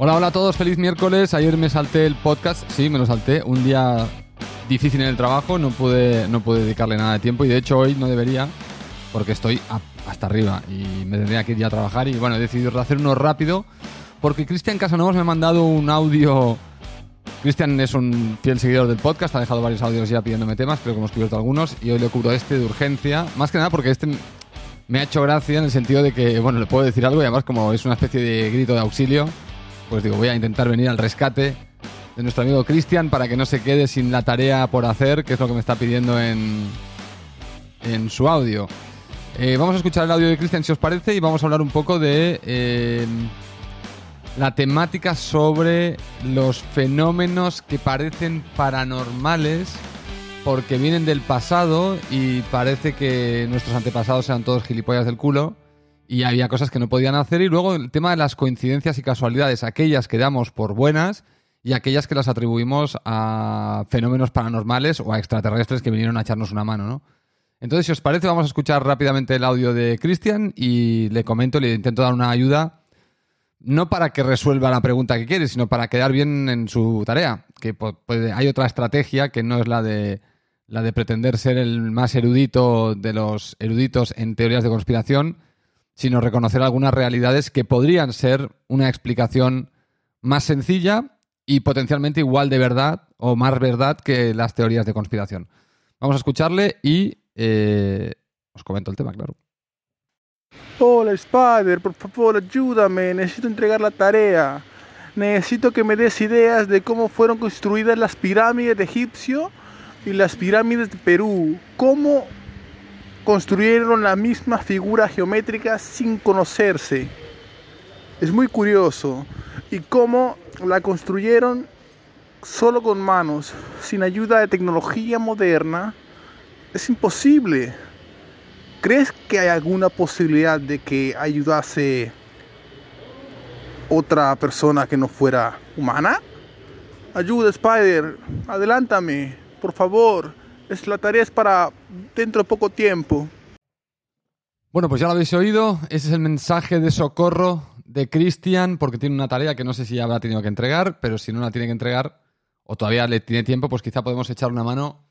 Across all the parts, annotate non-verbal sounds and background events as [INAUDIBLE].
Hola, hola a todos, feliz miércoles. Ayer me salté el podcast, sí, me lo salté. Un día difícil en el trabajo, no pude, no pude dedicarle nada de tiempo y de hecho hoy no debería porque estoy hasta arriba y me tendría que ir ya a trabajar y bueno, he decidido hacer uno rápido porque Cristian Casanovas me ha mandado un audio. Cristian es un fiel seguidor del podcast, ha dejado varios audios ya pidiéndome temas, creo que hemos cubierto algunos y hoy le cubro este de urgencia, más que nada porque este me ha hecho gracia en el sentido de que, bueno, le puedo decir algo y además como es una especie de grito de auxilio, pues digo, voy a intentar venir al rescate de nuestro amigo Cristian para que no se quede sin la tarea por hacer, que es lo que me está pidiendo en, en su audio. Eh, vamos a escuchar el audio de Cristian si os parece y vamos a hablar un poco de eh, la temática sobre los fenómenos que parecen paranormales porque vienen del pasado y parece que nuestros antepasados eran todos gilipollas del culo y había cosas que no podían hacer. Y luego el tema de las coincidencias y casualidades, aquellas que damos por buenas y aquellas que las atribuimos a fenómenos paranormales o a extraterrestres que vinieron a echarnos una mano, ¿no? Entonces, si os parece, vamos a escuchar rápidamente el audio de Cristian y le comento, le intento dar una ayuda, no para que resuelva la pregunta que quiere, sino para quedar bien en su tarea. Que hay otra estrategia que no es la de la de pretender ser el más erudito de los eruditos en teorías de conspiración, sino reconocer algunas realidades que podrían ser una explicación más sencilla y potencialmente igual de verdad o más verdad que las teorías de conspiración. Vamos a escucharle y eh, os comento el tema, claro. Hola Spider, por favor ayúdame, necesito entregar la tarea. Necesito que me des ideas de cómo fueron construidas las pirámides de Egipcio y las pirámides de Perú. ¿Cómo construyeron la misma figura geométrica sin conocerse. Es muy curioso. Y cómo la construyeron solo con manos, sin ayuda de tecnología moderna, es imposible. ¿Crees que hay alguna posibilidad de que ayudase otra persona que no fuera humana? Ayuda, Spider. Adelántame, por favor es, la tarea es para dentro de poco tiempo. Bueno, pues ya lo habéis oído. Ese es el mensaje de socorro de Cristian, porque tiene una tarea que no sé si ya habrá tenido que entregar, pero si no la tiene que entregar, o todavía le tiene tiempo, pues quizá podemos echar una mano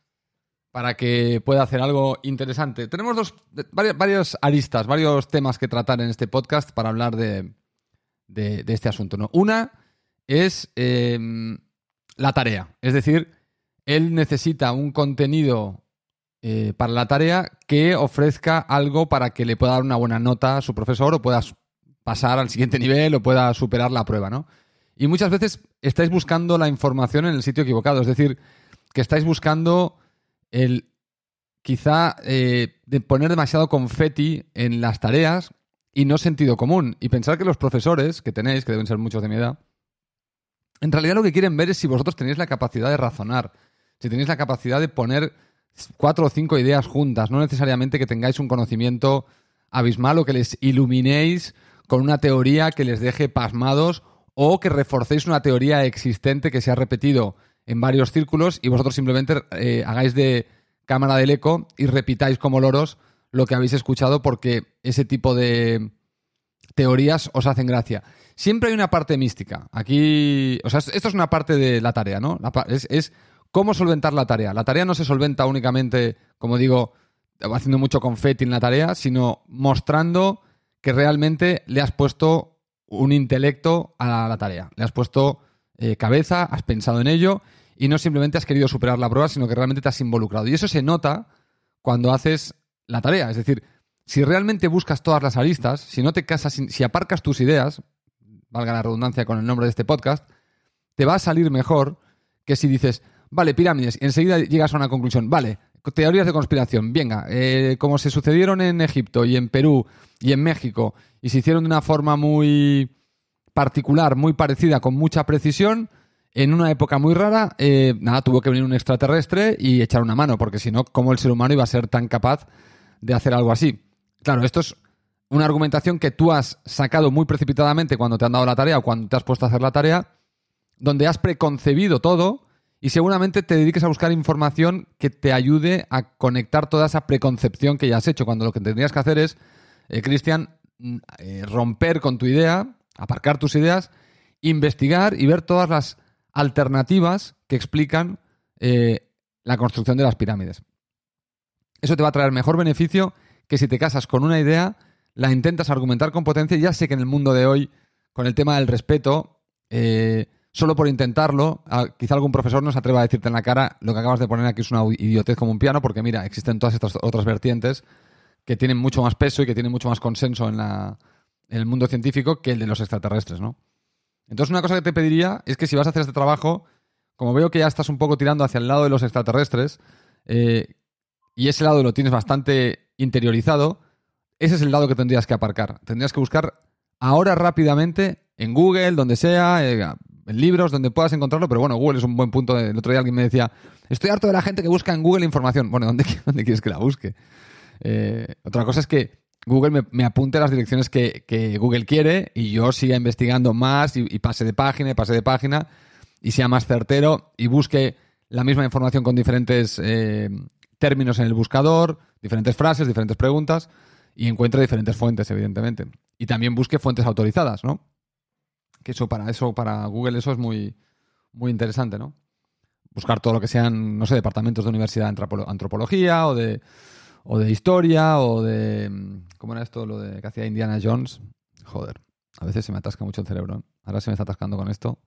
para que pueda hacer algo interesante. Tenemos dos, varios, aristas, varios temas que tratar en este podcast para hablar de, este asunto. ¿no? Una es eh, la tarea, es decir, él necesita un contenido eh, para la tarea que ofrezca algo para que le pueda dar una buena nota a su profesor o pueda pasar al siguiente nivel o pueda superar la prueba, ¿no? Y muchas veces estáis buscando la información en el sitio equivocado, es decir, que estáis buscando el quizá eh, de poner demasiado confeti en las tareas y no sentido común. Y pensar que los profesores que tenéis, que deben ser muchos de mi edad, en realidad lo que quieren ver es si vosotros tenéis la capacidad de razonar, si tenéis la capacidad de poner cuatro o cinco ideas juntas, no necesariamente que tengáis un conocimiento abismal o que les iluminéis con una teoría que les deje pasmados o que reforcéis una teoría existente que se ha repetido en varios círculos y vosotros simplemente eh, hagáis de cámara del eco y repitáis como loros lo que habéis escuchado porque ese tipo de teorías os hacen gracia. Siempre hay una parte mística. Aquí, o sea, esto es una parte de la tarea, ¿no? es ¿Cómo solventar la tarea? La tarea no se solventa únicamente, como digo, haciendo mucho confeti en la tarea, sino mostrando que realmente le has puesto un intelecto a la tarea. Le has puesto eh, cabeza, has pensado en ello y no simplemente has querido superar la prueba, sino que realmente te has involucrado. Y eso se nota cuando haces la tarea. Es decir, si realmente buscas todas las aristas, si no te casas, si aparcas tus ideas, valga la redundancia con el nombre de este podcast, te va a salir mejor que si dices, Vale, pirámides. Y enseguida llegas a una conclusión. Vale, teorías de conspiración. Venga, eh, como se sucedieron en Egipto y en Perú y en México y se hicieron de una forma muy particular, muy parecida, con mucha precisión, en una época muy rara, eh, nada, tuvo que venir un extraterrestre y echar una mano, porque si no, ¿cómo el ser humano iba a ser tan capaz de hacer algo así? Claro, esto es una argumentación que tú has sacado muy precipitadamente cuando te han dado la tarea o cuando te has puesto a hacer la tarea, donde has preconcebido todo y seguramente te dediques a buscar información que te ayude a conectar toda esa preconcepción que ya has hecho, cuando lo que tendrías que hacer es, eh, Cristian, mm, eh, romper con tu idea, aparcar tus ideas investigar y ver todas las alternativas que explican eh, la construcción de las pirámides. Eso te va a traer mejor beneficio que si te casas con una idea, la intentas argumentar con potencia. Ya sé que en el mundo de hoy, con el tema del respeto, eh, solo por intentarlo, quizá algún profesor no se atreva a decirte en la cara lo que acabas de poner aquí es una idiotez como un piano, porque mira, existen todas estas otras vertientes que tienen mucho más peso y que tienen mucho más consenso en, la, en el mundo científico que el de los extraterrestres, ¿no? Entonces, una cosa que te pediría es que si vas a hacer este trabajo, como veo que ya estás un poco tirando hacia el lado de los extraterrestres, eh, y ese lado lo tienes bastante interiorizado, ese es el lado que tendrías que aparcar. Tendrías que buscar ahora rápidamente en Google, donde sea, eh, libros, donde puedas encontrarlo, pero bueno, Google es un buen punto. El otro día alguien me decía, estoy harto de la gente que busca en Google información. Bueno, ¿dónde, [LAUGHS] dónde quieres que la busque? Eh, otra cosa es que Google me, apunte las direcciones que, Google quiere y yo siga investigando más y, pase de página y pase de página y sea más certero y busque la misma información con diferentes eh, términos en el buscador, diferentes frases, diferentes preguntas y encuentre diferentes fuentes, evidentemente. Y también busque fuentes autorizadas, ¿no? Que eso para eso, para Google, eso es muy, muy interesante, ¿no? Buscar todo lo que sean, no sé, departamentos de universidad de antropología o de, o de historia o de... ¿Cómo era esto? Lo de que hacía Indiana Jones. Joder, a veces se me atasca mucho el cerebro. Ahora se me está atascando con esto.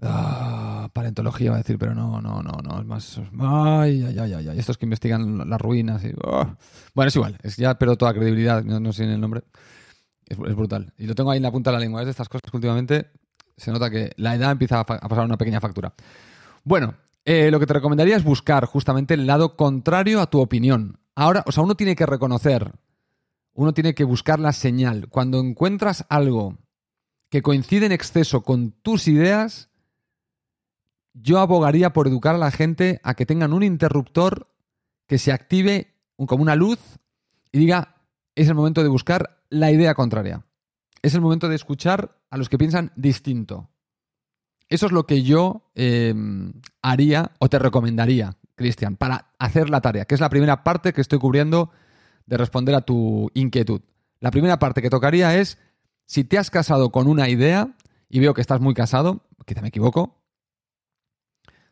Ah, paleontología va a decir, pero no, no, no, no, es más. Ay, ay, ay, ay, estos que investigan las ruinas y. Ah. Bueno, es igual, es ya pero toda credibilidad, no, sé el nombre. Es, brutal. Y lo tengo ahí en la punta de la lengua. Es de estas cosas que últimamente se nota que la edad empieza a, pasar una pequeña factura. Bueno, eh, lo que te recomendaría es buscar justamente el lado contrario a tu opinión. Ahora, o sea, uno tiene que reconocer, uno tiene que buscar la señal. Cuando encuentras algo que coincide en exceso con tus ideas, yo abogaría por educar a la gente a que tengan un interruptor que se active como una luz y diga, es el momento de buscar la idea contraria. Es el momento de escuchar a los que piensan distinto. Eso es lo que yo em, haría o te recomendaría, Cristian, para hacer la tarea, que es la primera parte que estoy cubriendo de responder a tu inquietud. La primera parte que tocaría es, si te has casado con una idea, y veo que estás muy casado, quizá me equivoco,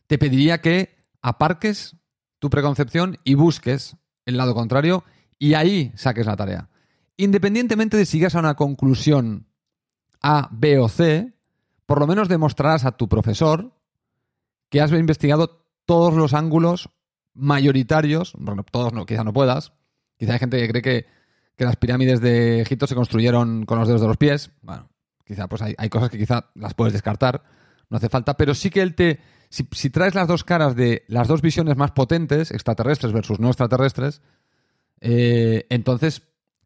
te pediría que aparques tu preconcepción y busques el lado contrario y ahí saques la tarea. Independientemente de si llegas a una conclusión A, B o C, por lo menos demostrarás a tu profesor que has investigado todos los ángulos mayoritarios, bueno, todos no, quizá no puedas, quizá hay gente que cree que, las pirámides de Egipto se construyeron con los dedos de los pies, bueno, quizá pues hay, cosas que quizá las puedes descartar, no hace falta, pero sí que él te, si, traes las dos caras de las dos visiones más potentes, extraterrestres versus no extraterrestres, eh, entonces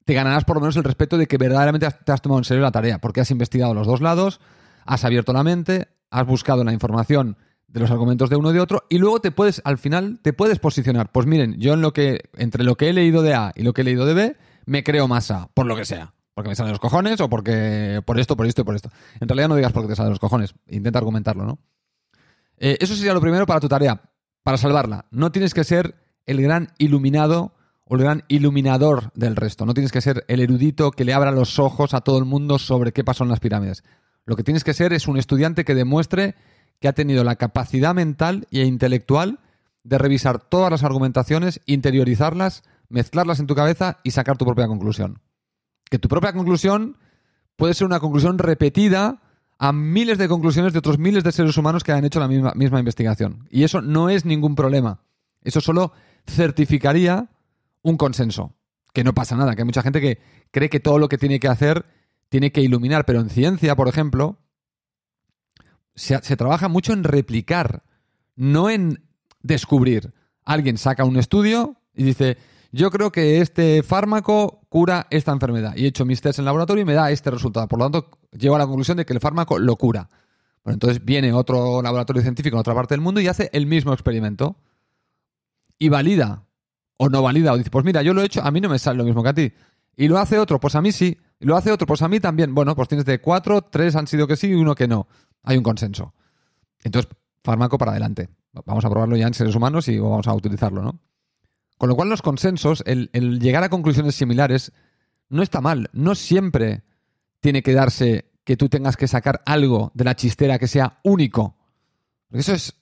te ganarás por lo menos el respeto de que verdaderamente te has tomado en serio la tarea, porque has investigado los dos lados, has abierto la mente, has buscado la información de los argumentos de uno y de otro, y luego te puedes, al final, te puedes posicionar. Pues miren, yo en lo que, entre lo que he leído de A y lo que he leído de B, me creo más A, por lo que sea. Porque me salen los cojones o porque por esto, por esto y por esto. En realidad no digas porque te salen los cojones, intenta argumentarlo, ¿no? Eh, eso sería lo primero para tu tarea, para salvarla. No tienes que ser el gran iluminado o el gran iluminador del resto. No tienes que ser el erudito que le abra los ojos a todo el mundo sobre qué pasó en las pirámides. Lo que tienes que ser es un estudiante que demuestre que ha tenido la capacidad mental e intelectual de revisar todas las argumentaciones, interiorizarlas, mezclarlas en tu cabeza y sacar tu propia conclusión. Que tu propia conclusión puede ser una conclusión repetida a miles de conclusiones de otros miles de seres humanos que han hecho la misma, misma investigación. Y eso no es ningún problema. Eso solo certificaría un consenso. Que no pasa nada, que hay mucha gente que cree que todo lo que tiene que hacer tiene que iluminar, pero en ciencia, por ejemplo, se, trabaja mucho en replicar, no en descubrir. Alguien saca un estudio y dice, yo creo que este fármaco cura esta enfermedad. Y he hecho mis tests en laboratorio y me da este resultado. Por lo tanto, llego a la conclusión de que el fármaco lo cura. Bueno, entonces viene otro laboratorio científico en otra parte del mundo y hace el mismo experimento. Y valida o no valida. O dice, pues mira, yo lo he hecho, a mí no me sale lo mismo que a ti. Y lo hace otro, pues a mí sí. Y lo hace otro, pues a mí también. Bueno, pues tienes de cuatro, tres han sido que sí y uno que no. Hay un consenso. Entonces, fármaco para adelante. Vamos a probarlo ya en seres humanos y vamos a utilizarlo, ¿no? Con lo cual los consensos, el, llegar a conclusiones similares, no está mal. No siempre tiene que darse que tú tengas que sacar algo de la chistera que sea único. Porque eso es,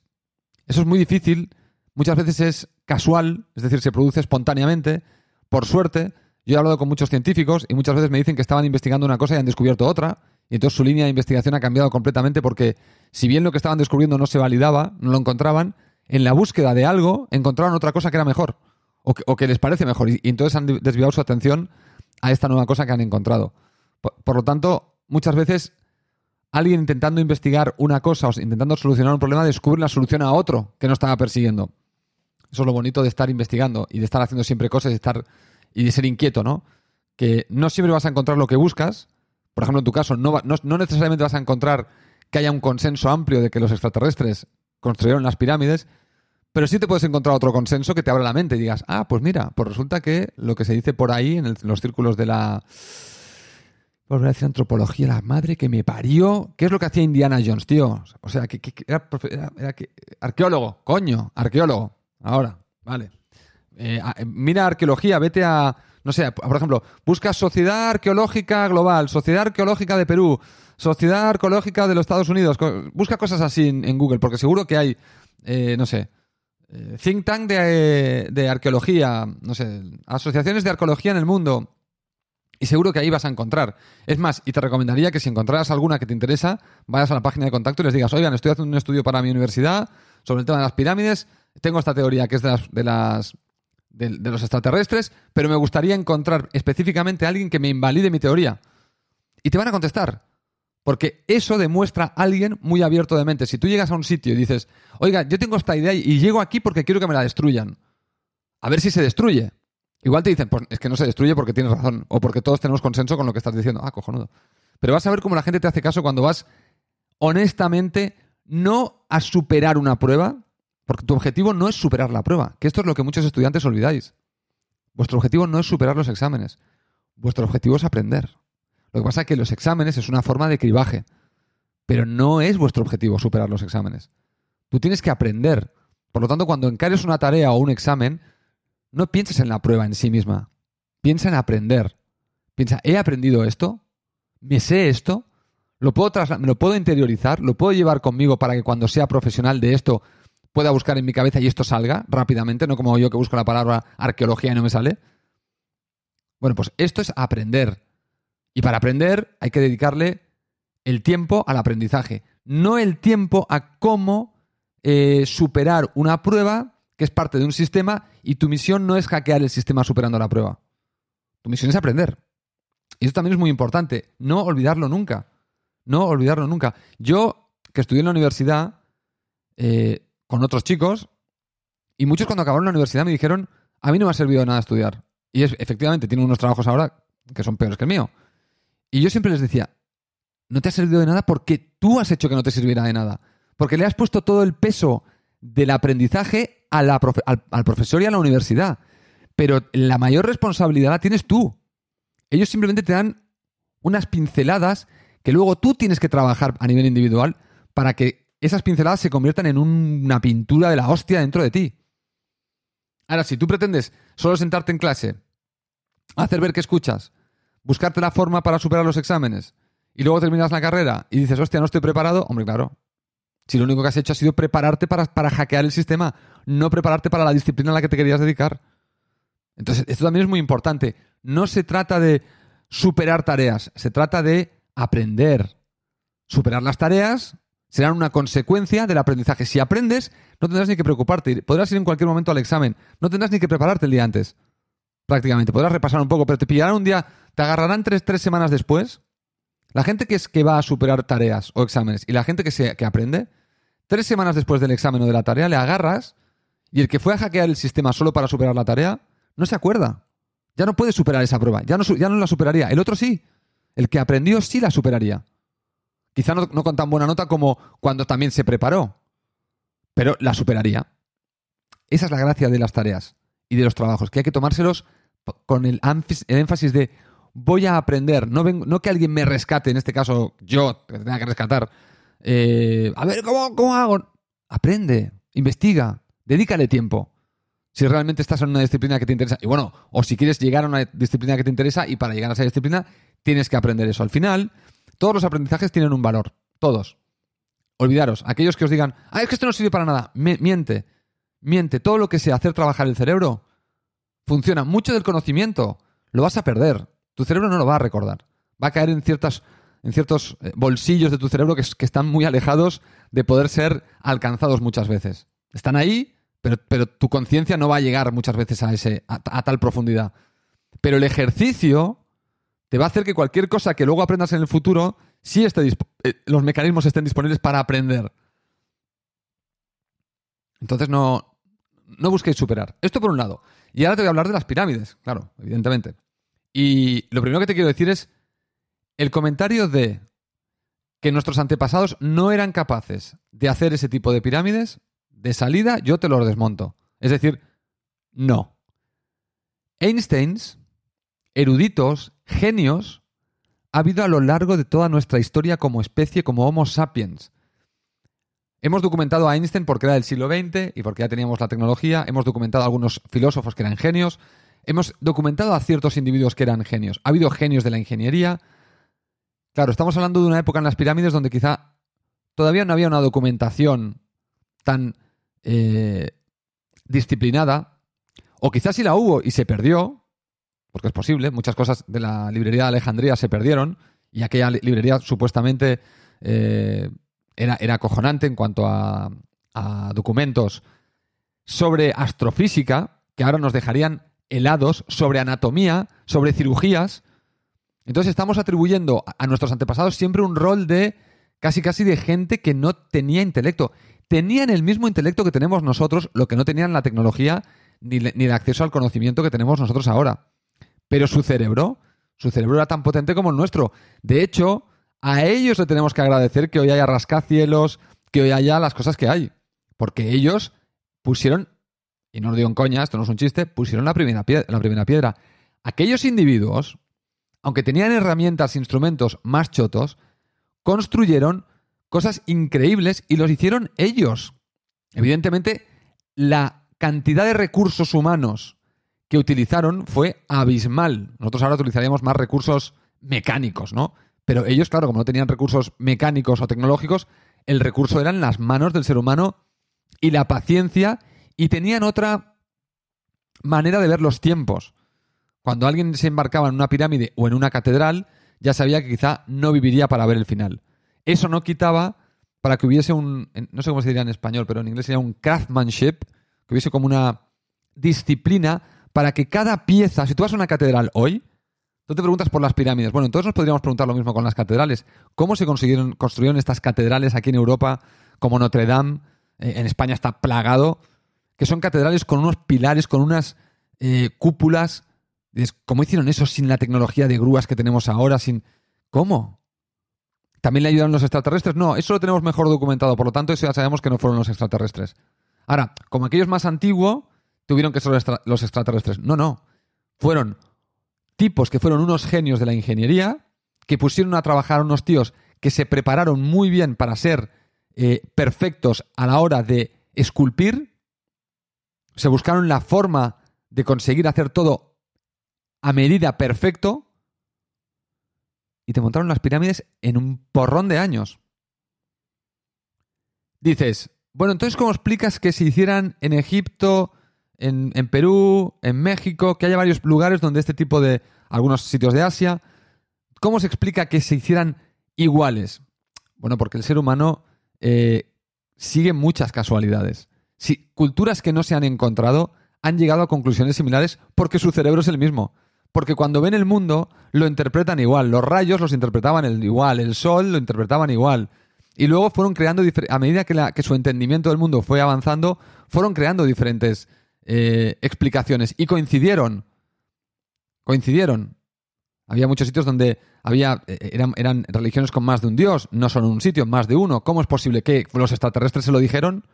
eso es muy difícil. Muchas veces es casual, es decir, se produce espontáneamente, por suerte. Yo he hablado con muchos científicos y muchas veces me dicen que estaban investigando una cosa y han descubierto otra. Y entonces su línea de investigación ha cambiado completamente porque si bien lo que estaban descubriendo no se validaba, no lo encontraban, en la búsqueda de algo encontraron otra cosa que era mejor o que, les parece mejor y, entonces han desviado su atención a esta nueva cosa que han encontrado. Por, lo tanto, muchas veces alguien intentando investigar una cosa o intentando solucionar un problema descubre la solución a otro que no estaba persiguiendo. Eso es lo bonito de estar investigando y de estar haciendo siempre cosas y, estar, y de ser inquieto, ¿no? Que no siempre vas a encontrar lo que buscas. Por ejemplo, en tu caso, no, no necesariamente vas a encontrar que haya un consenso amplio de que los extraterrestres construyeron las pirámides, pero sí te puedes encontrar otro consenso que te abra la mente y digas, ah, pues mira, pues resulta que lo que se dice por ahí en, los círculos de la. Por decir antropología, la madre que me parió. ¿Qué es lo que hacía Indiana Jones, tío? O sea, que, era, arqueólogo, coño, arqueólogo. Ahora, vale. Eh, mira arqueología, vete a. No sé, por ejemplo, busca Sociedad Arqueológica Global, Sociedad Arqueológica de Perú, Sociedad Arqueológica de los Estados Unidos. Busca cosas así en Google, porque seguro que hay, eh, no sé, eh, think tank de, arqueología, no sé, asociaciones de arqueología en el mundo. Y seguro que ahí vas a encontrar. Es más, y te recomendaría que si encontraras alguna que te interesa, vayas a la página de contacto y les digas, oigan, estoy haciendo un estudio para mi universidad sobre el tema de las pirámides, tengo esta teoría que es de las, de las de, los extraterrestres, pero me gustaría encontrar específicamente a alguien que me invalide mi teoría. Y te van a contestar. Porque eso demuestra a alguien muy abierto de mente. Si tú llegas a un sitio y dices, oiga, yo tengo esta idea y llego aquí porque quiero que me la destruyan. A ver si se destruye. Igual te dicen, pues es que no se destruye porque tienes razón. O porque todos tenemos consenso con lo que estás diciendo. Ah, cojonudo. Pero vas a ver cómo la gente te hace caso cuando vas honestamente no a superar una prueba, porque tu objetivo no es superar la prueba, que esto es lo que muchos estudiantes olvidáis. Vuestro objetivo no es superar los exámenes. Vuestro objetivo es aprender. Lo que pasa es que los exámenes es una forma de cribaje, pero no es vuestro objetivo superar los exámenes. Tú tienes que aprender. Por lo tanto, cuando encares una tarea o un examen, no pienses en la prueba en sí misma. Piensa en aprender. Piensa, ¿he aprendido esto? ¿Me sé esto? ¿Lo puedo ¿Me lo puedo interiorizar? ¿Lo puedo llevar conmigo para que cuando sea profesional de esto pueda buscar en mi cabeza y esto salga rápidamente? No como yo que busco la palabra arqueología y no me sale. Bueno, pues esto es aprender. Y para aprender hay que dedicarle el tiempo al aprendizaje, no el tiempo a cómo eh, superar una prueba que es parte de un sistema y tu misión no es hackear el sistema superando la prueba. Tu misión es aprender. Y eso también es muy importante, no olvidarlo nunca. No olvidarlo nunca. Yo, que estudié en la universidad eh, con otros chicos, y muchos cuando acabaron la universidad me dijeron, a mí no me ha servido de nada estudiar. Y es, efectivamente, tienen unos trabajos ahora que son peores que el mío. Y yo siempre les decía, no te ha servido de nada porque tú has hecho que no te sirviera de nada. Porque le has puesto todo el peso del aprendizaje al, al, profesor y a la universidad. Pero la mayor responsabilidad la tienes tú. Ellos simplemente te dan unas pinceladas que luego tú tienes que trabajar a nivel individual para que esas pinceladas se conviertan en una pintura de la hostia dentro de ti. Ahora, si tú pretendes solo sentarte en clase, hacer ver que escuchas, buscarte la forma para superar los exámenes y luego terminas la carrera y dices, hostia, no estoy preparado, hombre, claro. Si lo único que has hecho ha sido prepararte para, para hackear el sistema, no prepararte para la disciplina a la que te querías dedicar. Entonces, esto también es muy importante. No se trata de superar tareas, se trata de aprender. Superar las tareas serán una consecuencia del aprendizaje. Si aprendes, no tendrás ni que preocuparte. Podrás ir en cualquier momento al examen. No tendrás ni que prepararte el día antes. Prácticamente. Podrás repasar un poco, pero te pillarán un día te agarrarán tres, tres semanas después. La gente que, es, que va a superar tareas o exámenes y la gente que, se, que aprende, tres semanas después del examen o de la tarea, le agarras y el que fue a hackear el sistema solo para superar la tarea, no se acuerda. Ya no puede superar esa prueba, ya no, ya no la superaría. El otro sí. El que aprendió sí la superaría. Quizá no, con tan buena nota como cuando también se preparó, pero la superaría. Esa es la gracia de las tareas y de los trabajos, que hay que tomárselos con el, énfasis de voy a aprender, no, no que alguien me rescate, en este caso yo, que tenga que rescatar. Eh, a ver, ¿cómo, ¿cómo hago? Aprende, investiga, dedícale tiempo. Si realmente estás en una disciplina que te interesa. Y bueno, o si quieres llegar a una disciplina que te interesa y para llegar a esa disciplina tienes que aprender eso. Al final, Todos los aprendizajes tienen un valor. Todos. Olvidaros. Aquellos que os digan, ah, es que esto no sirve para nada. miente. Miente. Todo lo que sea hacer trabajar el cerebro funciona. Mucho del conocimiento lo vas a perder. Tu cerebro no lo va a recordar. Va a caer en, ciertas, en ciertos eh, bolsillos de tu cerebro que, están muy alejados de poder ser alcanzados muchas veces. Están ahí, pero, pero tu conciencia no va a llegar muchas veces a, ese, a, tal profundidad. Pero el ejercicio te va a hacer que cualquier cosa que luego aprendas en el futuro, sí esté eh, los mecanismos estén disponibles para aprender. Entonces no, no busquéis superar. Esto por un lado. Y ahora te voy a hablar de las pirámides, claro, evidentemente. Y lo primero que te quiero decir es el comentario de que nuestros antepasados no eran capaces de hacer ese tipo de pirámides, de salida yo te lo desmonto. Es decir, no. Einsteins, eruditos, genios, ha habido a lo largo de toda nuestra historia como especie, como Homo sapiens. Hemos documentado a Einstein porque era del siglo XX y porque ya teníamos la tecnología. Hemos documentado a algunos filósofos que eran genios. Hemos documentado a ciertos individuos que eran genios. Ha habido genios de la ingeniería. Claro, estamos hablando de una época en las pirámides donde quizá todavía no había una documentación tan eh, disciplinada. O quizás sí la hubo y se perdió, porque es posible. Muchas cosas de la librería de Alejandría se perdieron y aquella librería supuestamente eh, era, era acojonante en cuanto a, documentos sobre astrofísica, que ahora nos dejarían helados, sobre anatomía, sobre cirugías. Entonces estamos atribuyendo a nuestros antepasados siempre un rol de casi casi de gente que no tenía intelecto. Tenían el mismo intelecto que tenemos nosotros, lo que no tenían la tecnología ni, ni el acceso al conocimiento que tenemos nosotros ahora. Pero su cerebro, su cerebro era tan potente como el nuestro. De hecho, a ellos le tenemos que agradecer que hoy haya rascacielos, que hoy haya las cosas que hay. Porque ellos pusieron, y no lo digo en coña, esto no es un chiste, pusieron la primera, la primera piedra. Aquellos individuos, aunque tenían herramientas, instrumentos más chotos, construyeron cosas increíbles y los hicieron ellos. Evidentemente, la cantidad de recursos humanos que utilizaron fue abismal. Nosotros ahora utilizaríamos más recursos mecánicos, ¿no? Pero ellos, claro, como no tenían recursos mecánicos o tecnológicos, el recurso eran las manos del ser humano y la paciencia y tenían otra manera de ver los tiempos. Cuando alguien se embarcaba en una pirámide o en una catedral, ya sabía que quizá no viviría para ver el final. Eso no quitaba para que hubiese un, no sé cómo se diría en español, pero en inglés sería un craftsmanship, que hubiese como una disciplina para que cada pieza, si tú vas a una catedral hoy, Tú te preguntas por las pirámides. Bueno, entonces nos podríamos preguntar lo mismo con las catedrales. ¿Cómo se consiguieron, construyeron estas catedrales aquí en Europa, como Notre Dame? Eh, en España está plagado. Que son catedrales con unos pilares, con unas eh, cúpulas. ¿Cómo hicieron eso sin la tecnología de grúas que tenemos ahora? Sin... ¿Cómo? ¿También le ayudaron los extraterrestres? No, eso lo tenemos mejor documentado. Por lo tanto, eso ya sabemos que no fueron los extraterrestres. Ahora, como aquello es más antiguo, tuvieron que ser los extraterrestres. No, no. Fueron tipos que fueron unos genios de la ingeniería, que pusieron a trabajar a unos tíos que se prepararon muy bien para ser eh, perfectos a la hora de esculpir, se buscaron la forma de conseguir hacer todo a medida perfecto y te montaron las pirámides en un porrón de años. Dices, bueno, entonces ¿cómo explicas que se hicieran en Egipto, en, Perú, en México, que haya varios lugares donde este tipo de, algunos sitios de Asia, ¿cómo se explica que se hicieran iguales? Bueno, porque el ser humano eh, sigue muchas casualidades. Si culturas que no se han encontrado han llegado a conclusiones similares porque su cerebro es el mismo. Porque cuando ven el mundo lo interpretan igual. Los rayos los interpretaban igual, el sol lo interpretaban igual. Y luego fueron creando, a medida que, su entendimiento del mundo fue avanzando, fueron creando diferentes eh, explicaciones y coincidieron. Coincidieron. Había muchos sitios donde había eh, eran, eran, religiones con más de un dios, no solo un sitio, más de uno. ¿Cómo es posible que los extraterrestres se lo dijeron?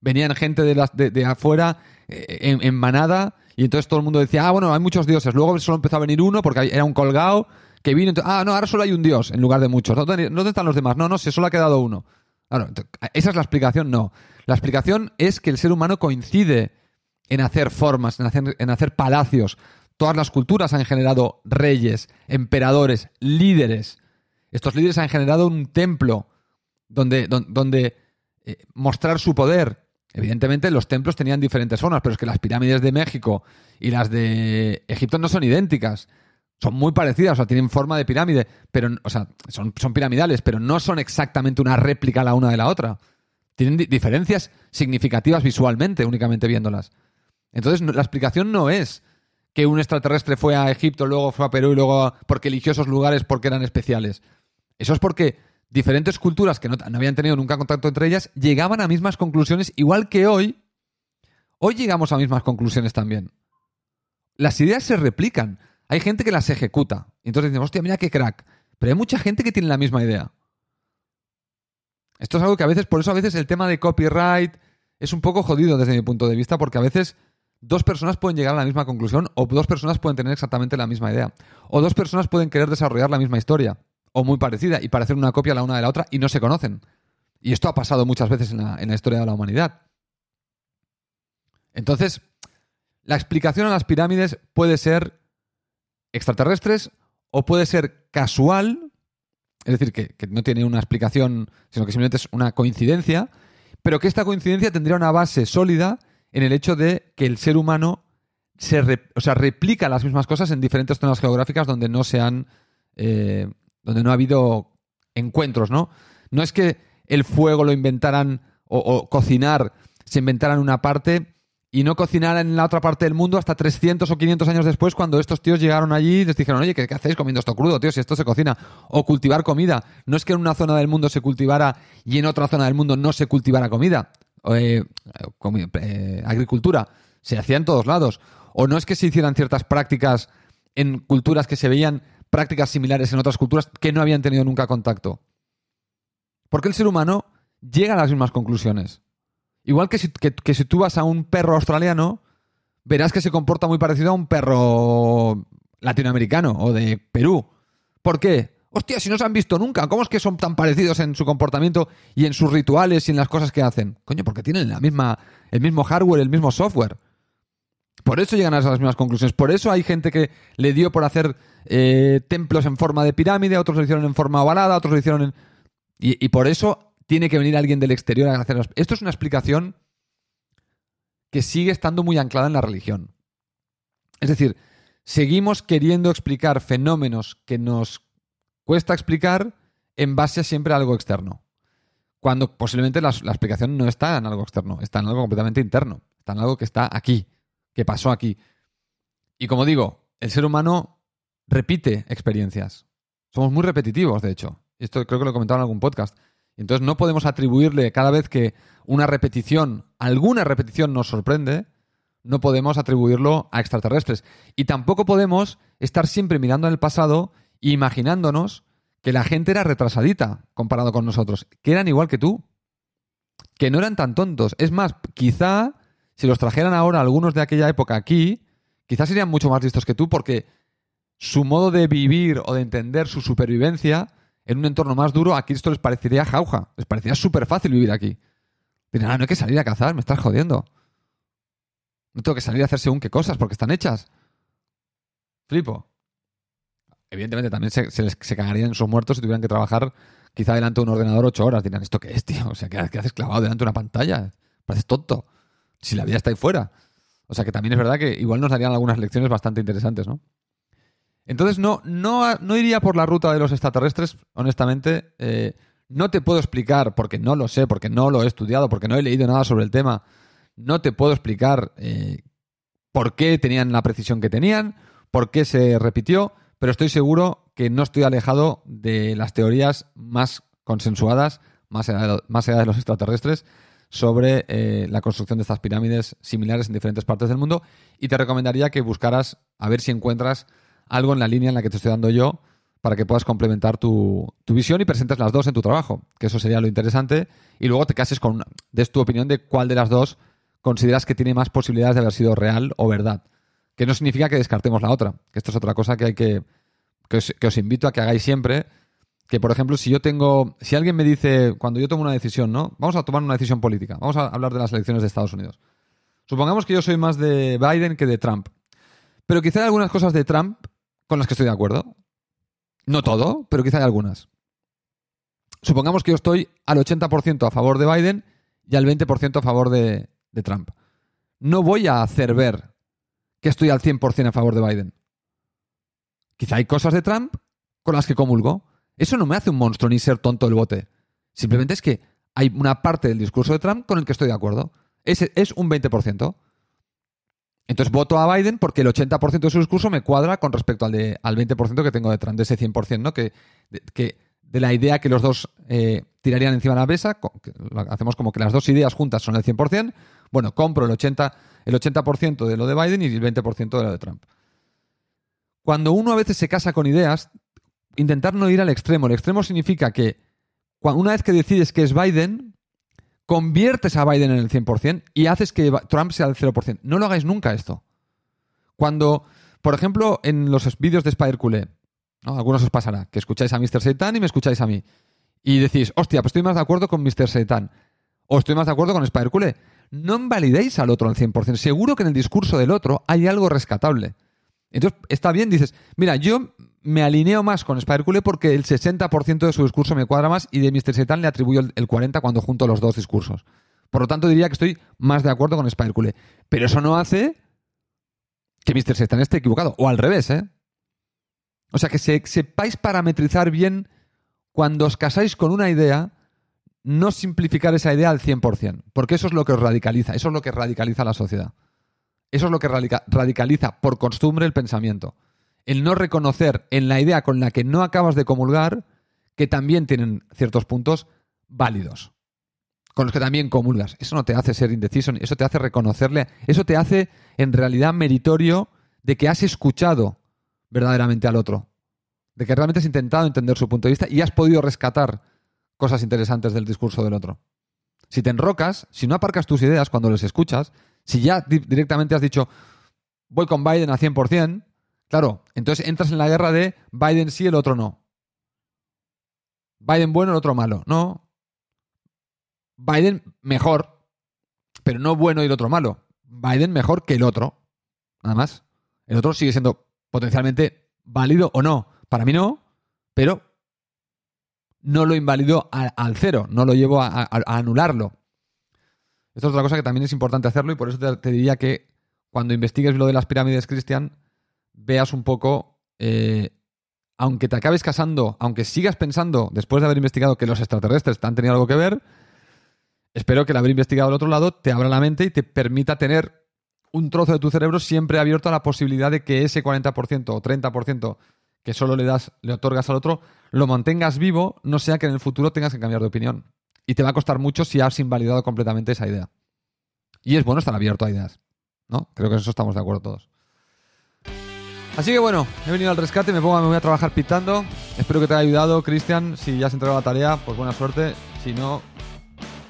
Venían gente de, las, de, afuera eh, en, manada y entonces todo el mundo decía, ah, bueno, hay muchos dioses. Luego solo empezó a venir uno porque era un colgado que vino. ah, no, ahora solo hay un dios en lugar de muchos. ¿Dónde, están los demás? No, no, se solo ha quedado uno. Claro, esa es la explicación, no. La explicación es que el ser humano coincide en hacer formas, en hacer, en hacer palacios. Todas las culturas han generado reyes, emperadores, líderes. Estos líderes han generado un templo donde, eh, mostrar su poder. Evidentemente los templos tenían diferentes formas, pero es que las pirámides de México y las de Egipto no son idénticas. Son muy parecidas, o sea, tienen forma de pirámide, pero, o sea, son piramidales, pero no son exactamente una réplica la una de la otra. Tienen diferencias significativas visualmente, únicamente viéndolas. Entonces, la explicación no es que un extraterrestre fue a Egipto, luego fue a Perú y luego porque eligió esos lugares porque eran especiales. Eso es porque diferentes culturas que no, habían tenido nunca contacto entre ellas llegaban a mismas conclusiones, igual que hoy. Hoy llegamos a mismas conclusiones también. Las ideas se replican. Hay gente que las ejecuta. entonces decimos, hostia, mira qué crack. Pero hay mucha gente que tiene la misma idea. Esto es algo que a veces, por eso a veces el tema de copyright es un poco jodido desde mi punto de vista, porque a veces dos personas pueden llegar a la misma conclusión o dos personas pueden tener exactamente la misma idea. O dos personas pueden querer desarrollar la misma historia o muy parecida y parecer una copia la una de la otra y no se conocen. Y esto ha pasado muchas veces en la, historia de la humanidad. Entonces, la explicación a las pirámides puede ser extraterrestres o puede ser casual, es decir, que, que, no tiene una explicación, sino que simplemente es una coincidencia, pero que esta coincidencia tendría una base sólida en el hecho de que el ser humano se o sea, replica las mismas cosas en diferentes zonas geográficas donde no se han. Eh, donde no ha habido encuentros, ¿no? No es que el fuego lo inventaran o, o cocinar se inventaran una parte y no cocinaran en la otra parte del mundo hasta 300 o 500 años después cuando estos tíos llegaron allí y les dijeron, oye, ¿qué, ¿qué, hacéis comiendo esto crudo, tío? Si esto se cocina. O cultivar comida. No es que en una zona del mundo se cultivara y en otra zona del mundo no se cultivara comida. Eh, eh, agricultura, se hacía en todos lados. O no es que se hicieran ciertas prácticas en culturas que se veían prácticas similares en otras culturas que no habían tenido nunca contacto. Porque el ser humano llega a las mismas conclusiones. Igual que si, que si tú vas a un perro australiano, verás que se comporta muy parecido a un perro latinoamericano o de Perú. ¿Por qué? Hostia, si no se han visto nunca, ¿cómo es que son tan parecidos en su comportamiento y en sus rituales y en las cosas que hacen? Coño, porque tienen la misma, el mismo hardware, el mismo software. Por eso llegan a esas mismas conclusiones. Por eso hay gente que le dio por hacer eh, templos en forma de pirámide, otros lo hicieron en forma ovalada, otros lo hicieron en... Y, y por eso tiene que venir alguien del exterior a hacer... Esto es una explicación que sigue estando muy anclada en la religión. Es decir, seguimos queriendo explicar fenómenos que nos cuesta explicar en base a siempre a algo externo. Cuando posiblemente la, explicación no está en algo externo, está en algo completamente interno, está en algo que está aquí, que pasó aquí. Y como digo, el ser humano repite experiencias. Somos muy repetitivos, de hecho. Esto creo que lo he comentado en algún podcast. Entonces no podemos atribuirle cada vez que una repetición, alguna repetición nos sorprende, no podemos atribuirlo a extraterrestres. Y tampoco podemos estar siempre mirando en el pasado imaginándonos que la gente era retrasadita comparado con nosotros, que eran igual que tú, que no eran tan tontos. Es más, quizá si los trajeran ahora algunos de aquella época aquí, quizás serían mucho más listos que tú porque su modo de vivir o de entender su supervivencia en un entorno más duro, aquí esto les parecería jauja, les parecería súper fácil vivir aquí. Dirán, ah, no hay que salir a cazar, me estás jodiendo. No tengo que salir a hacer según qué cosas porque están hechas. Flipo evidentemente también se, se, cagarían en sus muertos si tuvieran que trabajar quizá delante de un ordenador ocho horas. Dirán, ¿esto qué es, tío? O sea, ¿qué, haces clavado delante de una pantalla? Pareces tonto. Si la vida está ahí fuera. O sea, que también es verdad que igual nos darían algunas lecciones bastante interesantes, ¿no? Entonces, no, no, no iría por la ruta de los extraterrestres, honestamente. Eh, no te puedo explicar, porque no lo sé, porque no lo he estudiado, porque no he leído nada sobre el tema. No te puedo explicar eh, por qué tenían la precisión que tenían, por qué se repitió pero estoy seguro que no estoy alejado de las teorías más consensuadas, más allá de, los extraterrestres, sobre eh, la construcción de estas pirámides similares en diferentes partes del mundo. Y te recomendaría que buscaras a ver si encuentras algo en la línea en la que te estoy dando yo para que puedas complementar tu, visión y presentes las dos en tu trabajo, que eso sería lo interesante. Y luego te cases con, des tu opinión de cuál de las dos consideras que tiene más posibilidades de haber sido real o verdad que no significa que descartemos la otra, que esto es otra cosa que hay que, que os, invito a que hagáis siempre, que por ejemplo, si yo tengo, si alguien me dice, cuando yo tomo una decisión, ¿no? Vamos a tomar una decisión política, vamos a hablar de las elecciones de Estados Unidos. Supongamos que yo soy más de Biden que de Trump, pero quizá hay algunas cosas de Trump con las que estoy de acuerdo. No todo, pero quizá hay algunas. supongamos que yo estoy al 80% a favor de Biden y al 20% a favor de, de Trump. No voy a hacer ver que estoy al 100% a favor de Biden. Quizá hay cosas de Trump con las que comulgo. Eso no me hace un monstruo ni ser tonto del bote. Simplemente es que hay una parte del discurso de Trump con el que estoy de acuerdo. Ese es un 20%. Entonces voto a Biden porque el 80% de su discurso me cuadra con respecto al, de, al 20% que tengo de Trump, de ese 100%, ¿no? Que, de, que, de la idea que los dos eh, tirarían encima de la mesa, hacemos como que las dos ideas juntas son el 100%, bueno, compro el 80%, el 80 de lo de Biden y el 20% de lo de Trump. Cuando uno a veces se casa con ideas, intentar no ir al extremo. El extremo significa que una vez que decides que es Biden, conviertes a Biden en el 100% y haces que Trump sea el 0%. No lo hagáis nunca esto. Cuando, por ejemplo, en los vídeos de Spider ¿no? algunos os pasará, que escucháis a Mr. Satan y me escucháis a mí. Y decís, hostia, pues estoy más de acuerdo con Mr. Satan. O estoy más de acuerdo con Spider. No invalidéis al otro al 100%. Seguro que en el discurso del otro hay algo rescatable. Entonces, está bien, dices, mira, yo me alineo más con Spider porque el 60% de su discurso me cuadra más y de Mr. Satan le atribuyo el 40% cuando junto los dos discursos. Por lo tanto, diría que estoy más de acuerdo con Spider Pero eso no hace que Mr. Satan esté equivocado. O al revés, ¿eh? O sea, que sepáis parametrizar bien cuando os casáis con una idea, no simplificar esa idea al 100%, porque eso es lo que os radicaliza, eso es lo que radicaliza la sociedad. Eso es lo que radicaliza por costumbre el pensamiento. El no reconocer en la idea con la que no acabas de comulgar que también tienen ciertos puntos válidos, con los que también comulgas. Eso no te hace ser indeciso, eso te hace reconocerle, eso te hace en realidad meritorio de que has escuchado verdaderamente al otro, de que realmente has intentado entender su punto de vista y has podido rescatar cosas interesantes del discurso del otro. Si te enrocas, si no aparcas tus ideas cuando les escuchas, si ya directamente has dicho, voy con Biden a 100%, claro, entonces entras en la guerra de Biden sí, el otro no. Biden bueno, el otro malo. No. Biden mejor, pero no bueno y el otro malo. Biden mejor que el otro. Nada más. El otro sigue siendo potencialmente válido o no. Para mí no, pero no lo invalido al cero, no lo llevo a anularlo. Esto es otra cosa que también es importante hacerlo y por eso te, diría que cuando investigues lo de las pirámides, Cristian, veas un poco, eh, aunque te acabes casando, aunque sigas pensando, después de haber investigado que los extraterrestres han tenido algo que ver, espero que el haber investigado al otro lado te abra la mente y te permita tener un trozo de tu cerebro siempre abierto a la posibilidad de que ese 40% o 30% que solo le das, le otorgas al otro, lo mantengas vivo, no sea que en el futuro tengas que cambiar de opinión. Y te va a costar mucho si has invalidado completamente esa idea. Y es bueno estar abierto a ideas. ¿No? Creo que en eso estamos de acuerdo todos. Así que bueno, he venido al rescate, me pongo, me voy a trabajar pitando. Espero que te haya ayudado, Cristian. Si ya has entregado la tarea, pues buena suerte. Si no,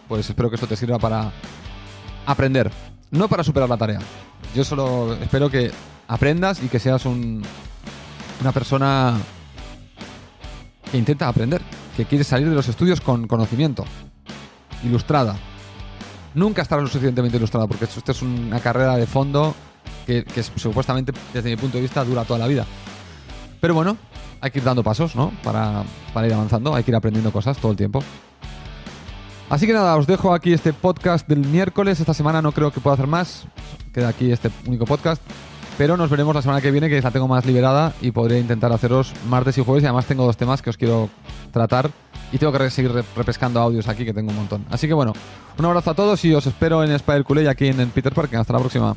pues espero que esto te sirva para aprender, no para superar la tarea. Yo solo espero que aprendas y que seas un, una persona que intenta aprender, que quiere salir de los estudios con conocimiento, ilustrada. Nunca estará lo suficientemente ilustrada, porque esto es una carrera de fondo que, supuestamente, desde mi punto de vista, dura toda la vida. Pero bueno, hay que ir dando pasos, ¿no? Para, para ir avanzando, hay que ir aprendiendo cosas todo el tiempo. Así que nada, os dejo aquí este podcast del miércoles. Esta semana no creo que pueda hacer más. Queda aquí este único podcast. Pero nos veremos la semana que viene, que la tengo más liberada y podré intentar haceros martes y jueves. Y además tengo dos temas que os quiero tratar. Y tengo que seguir repescando audios aquí, que tengo un montón. Así que bueno, un abrazo a todos y os espero en Spider Culé aquí en, Peter Park. Hasta la próxima.